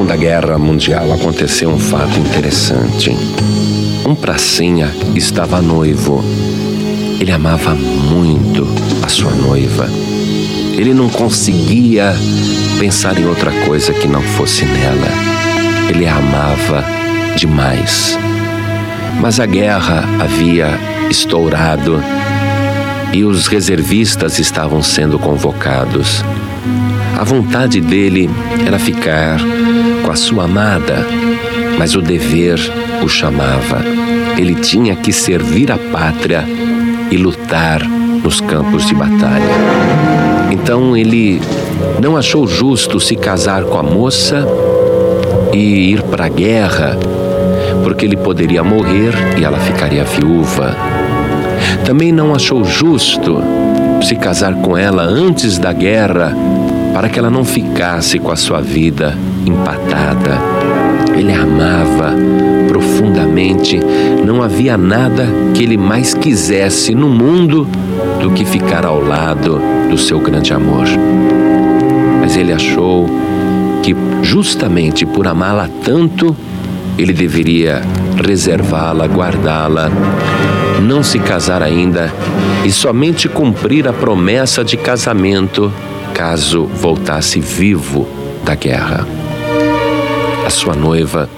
Segunda Guerra Mundial aconteceu um fato interessante. Um pracinha estava noivo. Ele amava muito a sua noiva. Ele não conseguia pensar em outra coisa que não fosse nela. Ele a amava demais. Mas a guerra havia estourado e os reservistas estavam sendo convocados. A vontade dele era ficar com a sua amada, mas o dever o chamava. Ele tinha que servir a pátria e lutar nos campos de batalha. Então ele não achou justo se casar com a moça e ir para a guerra, porque ele poderia morrer e ela ficaria viúva. Também não achou justo se casar com ela antes da guerra, para que ela não ficasse com a sua vida empatada. Ele amava profundamente, não havia nada que ele mais quisesse no mundo do que ficar ao lado do seu grande amor. Mas ele achou que, justamente por amá-la tanto, ele deveria reservá-la, guardá-la, não se casar ainda e somente cumprir a promessa de casamento caso voltasse vivo da guerra. Sua noiva,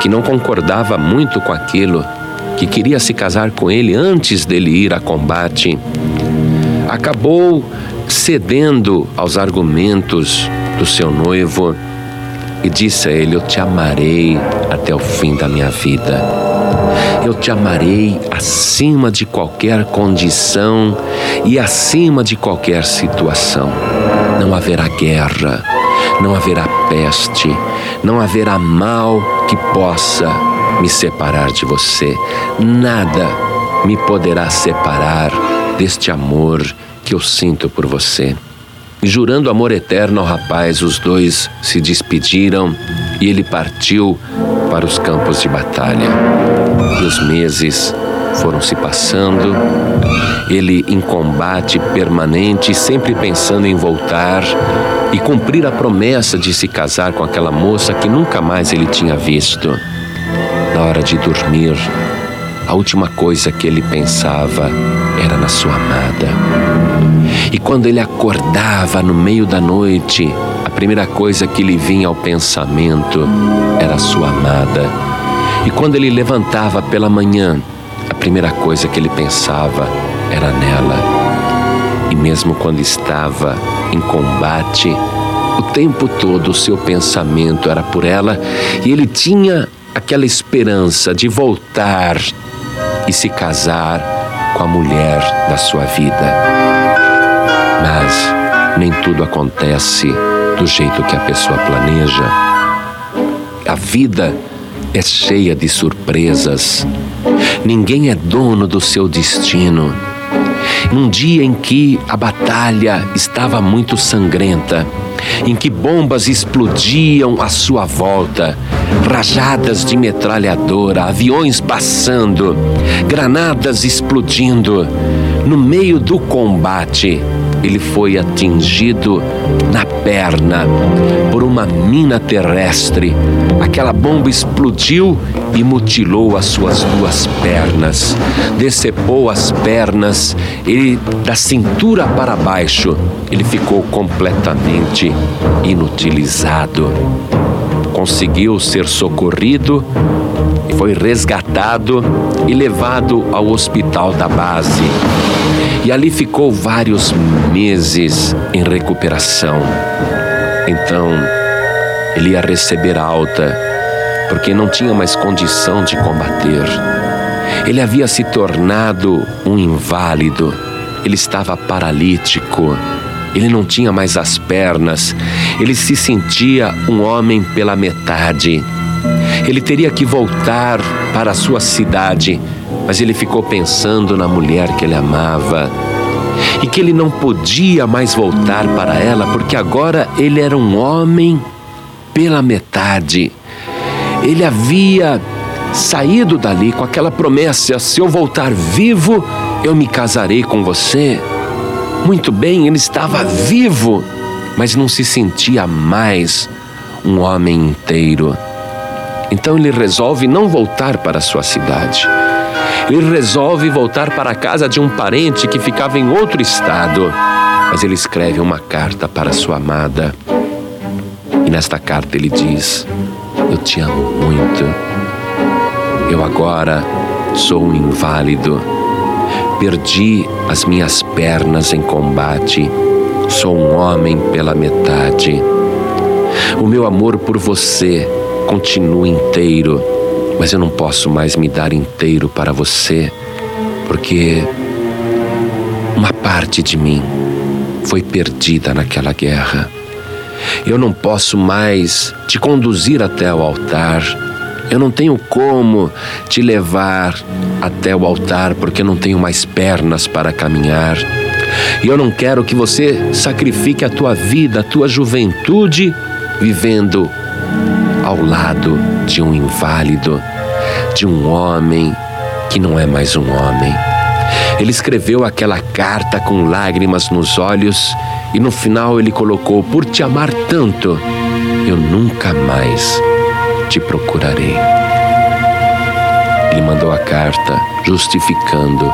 que não concordava muito com aquilo, que queria se casar com ele antes dele ir a combate, acabou cedendo aos argumentos do seu noivo e disse a ele: Eu te amarei até o fim da minha vida. Eu te amarei acima de qualquer condição e acima de qualquer situação. Não haverá guerra, não haverá peste, não haverá mal que possa me separar de você. Nada me poderá separar deste amor que eu sinto por você. E jurando amor eterno ao rapaz, os dois se despediram e ele partiu para os campos de batalha. E os meses foram se passando, ele em combate permanente, sempre pensando em voltar e cumprir a promessa de se casar com aquela moça que nunca mais ele tinha visto. Na hora de dormir, a última coisa que ele pensava era na sua amada. E quando ele acordava no meio da noite, a primeira coisa que lhe vinha ao pensamento era a sua amada. E quando ele levantava pela manhã, a primeira coisa que ele pensava era nela. E mesmo quando estava em combate, o tempo todo o seu pensamento era por ela e ele tinha aquela esperança de voltar e se casar com a mulher da sua vida. Mas nem tudo acontece do jeito que a pessoa planeja. A vida é cheia de surpresas. Ninguém é dono do seu destino. Num dia em que a batalha estava muito sangrenta, em que bombas explodiam à sua volta, rajadas de metralhadora, aviões passando, granadas explodindo, no meio do combate, ele foi atingido na perna por uma mina terrestre. Aquela bomba explodiu e mutilou as suas duas pernas, decepou as pernas e da cintura para baixo ele ficou completamente inutilizado. Conseguiu ser socorrido, foi resgatado e levado ao hospital da base e ali ficou vários meses em recuperação. Então, ele ia receber alta, porque não tinha mais condição de combater. Ele havia se tornado um inválido, ele estava paralítico, ele não tinha mais as pernas, ele se sentia um homem pela metade. Ele teria que voltar para a sua cidade mas ele ficou pensando na mulher que ele amava e que ele não podia mais voltar para ela porque agora ele era um homem pela metade. Ele havia saído dali com aquela promessa: se eu voltar vivo, eu me casarei com você. Muito bem, ele estava vivo, mas não se sentia mais um homem inteiro. Então ele resolve não voltar para sua cidade. Ele resolve voltar para a casa de um parente que ficava em outro estado. Mas ele escreve uma carta para sua amada. E nesta carta ele diz: Eu te amo muito. Eu agora sou um inválido. Perdi as minhas pernas em combate. Sou um homem pela metade. O meu amor por você continua inteiro, mas eu não posso mais me dar inteiro para você, porque uma parte de mim foi perdida naquela guerra. Eu não posso mais te conduzir até o altar. Eu não tenho como te levar até o altar porque não tenho mais pernas para caminhar. E eu não quero que você sacrifique a tua vida, a tua juventude, vivendo ao lado de um inválido, de um homem que não é mais um homem. Ele escreveu aquela carta com lágrimas nos olhos e no final ele colocou: Por te amar tanto, eu nunca mais te procurarei. Ele mandou a carta justificando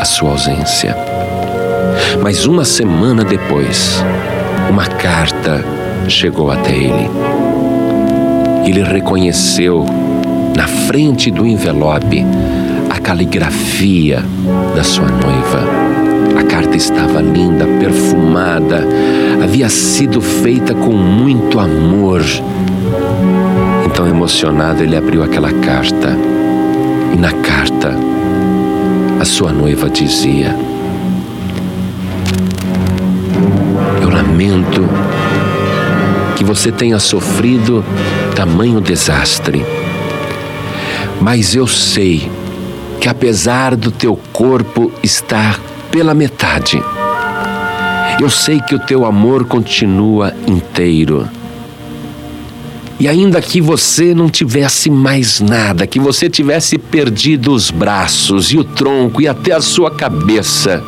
a sua ausência. Mas uma semana depois, uma carta chegou até ele. Ele reconheceu na frente do envelope a caligrafia da sua noiva. A carta estava linda, perfumada, havia sido feita com muito amor. Então, emocionado, ele abriu aquela carta e na carta a sua noiva dizia: Eu lamento que você tenha sofrido tamanho desastre. Mas eu sei que apesar do teu corpo estar pela metade, eu sei que o teu amor continua inteiro. E ainda que você não tivesse mais nada, que você tivesse perdido os braços e o tronco e até a sua cabeça,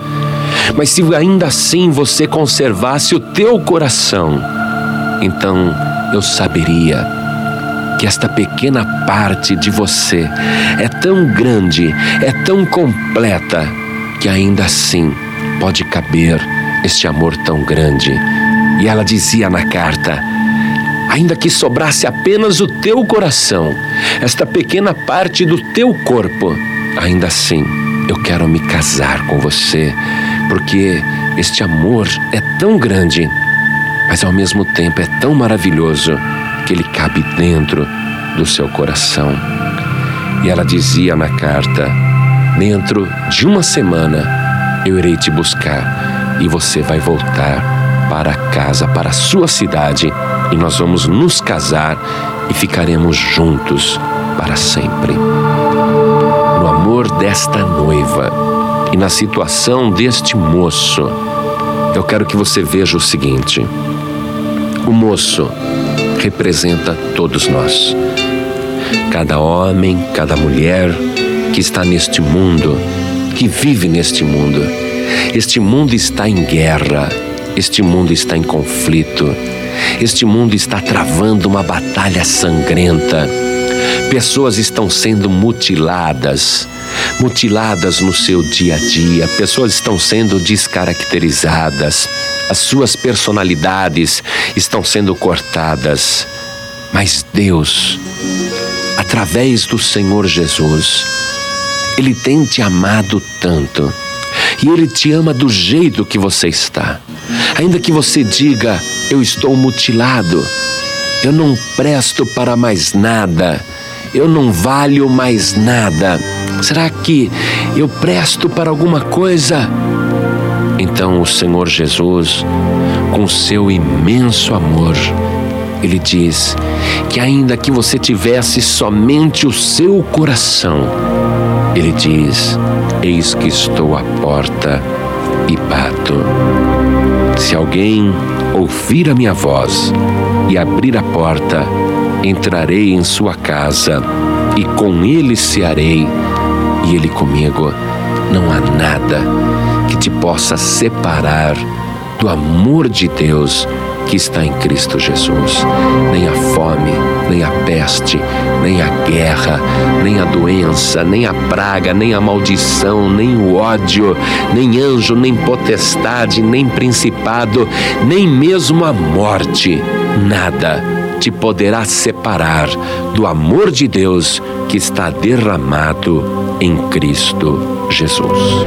mas se ainda assim você conservasse o teu coração, então eu saberia que esta pequena parte de você é tão grande, é tão completa, que ainda assim pode caber este amor tão grande. E ela dizia na carta: ainda que sobrasse apenas o teu coração, esta pequena parte do teu corpo, ainda assim eu quero me casar com você, porque este amor é tão grande, mas ao mesmo tempo é tão maravilhoso que ele cabe dentro do seu coração. E ela dizia na carta: Dentro de uma semana eu irei te buscar e você vai voltar para casa, para a sua cidade, e nós vamos nos casar e ficaremos juntos para sempre. No amor desta noiva e na situação deste moço, eu quero que você veja o seguinte: o moço representa todos nós. Cada homem, cada mulher que está neste mundo, que vive neste mundo. Este mundo está em guerra, este mundo está em conflito, este mundo está travando uma batalha sangrenta. Pessoas estão sendo mutiladas, mutiladas no seu dia a dia, pessoas estão sendo descaracterizadas, as suas personalidades estão sendo cortadas. Mas Deus, através do Senhor Jesus, Ele tem te amado tanto e Ele te ama do jeito que você está. Ainda que você diga, eu estou mutilado, eu não presto para mais nada, eu não valho mais nada. Será que eu presto para alguma coisa? Então o Senhor Jesus, com seu imenso amor, ele diz que ainda que você tivesse somente o seu coração, ele diz: Eis que estou à porta e bato. Se alguém ouvir a minha voz e abrir a porta, entrarei em sua casa e com ele cearei e ele comigo. Não há nada que te possa separar do amor de Deus que está em Cristo Jesus. Nem a fome, nem a peste, nem a guerra, nem a doença, nem a praga, nem a maldição, nem o ódio, nem anjo, nem potestade, nem principado, nem mesmo a morte. Nada te poderá separar do amor de Deus que está derramado em Cristo Jesus.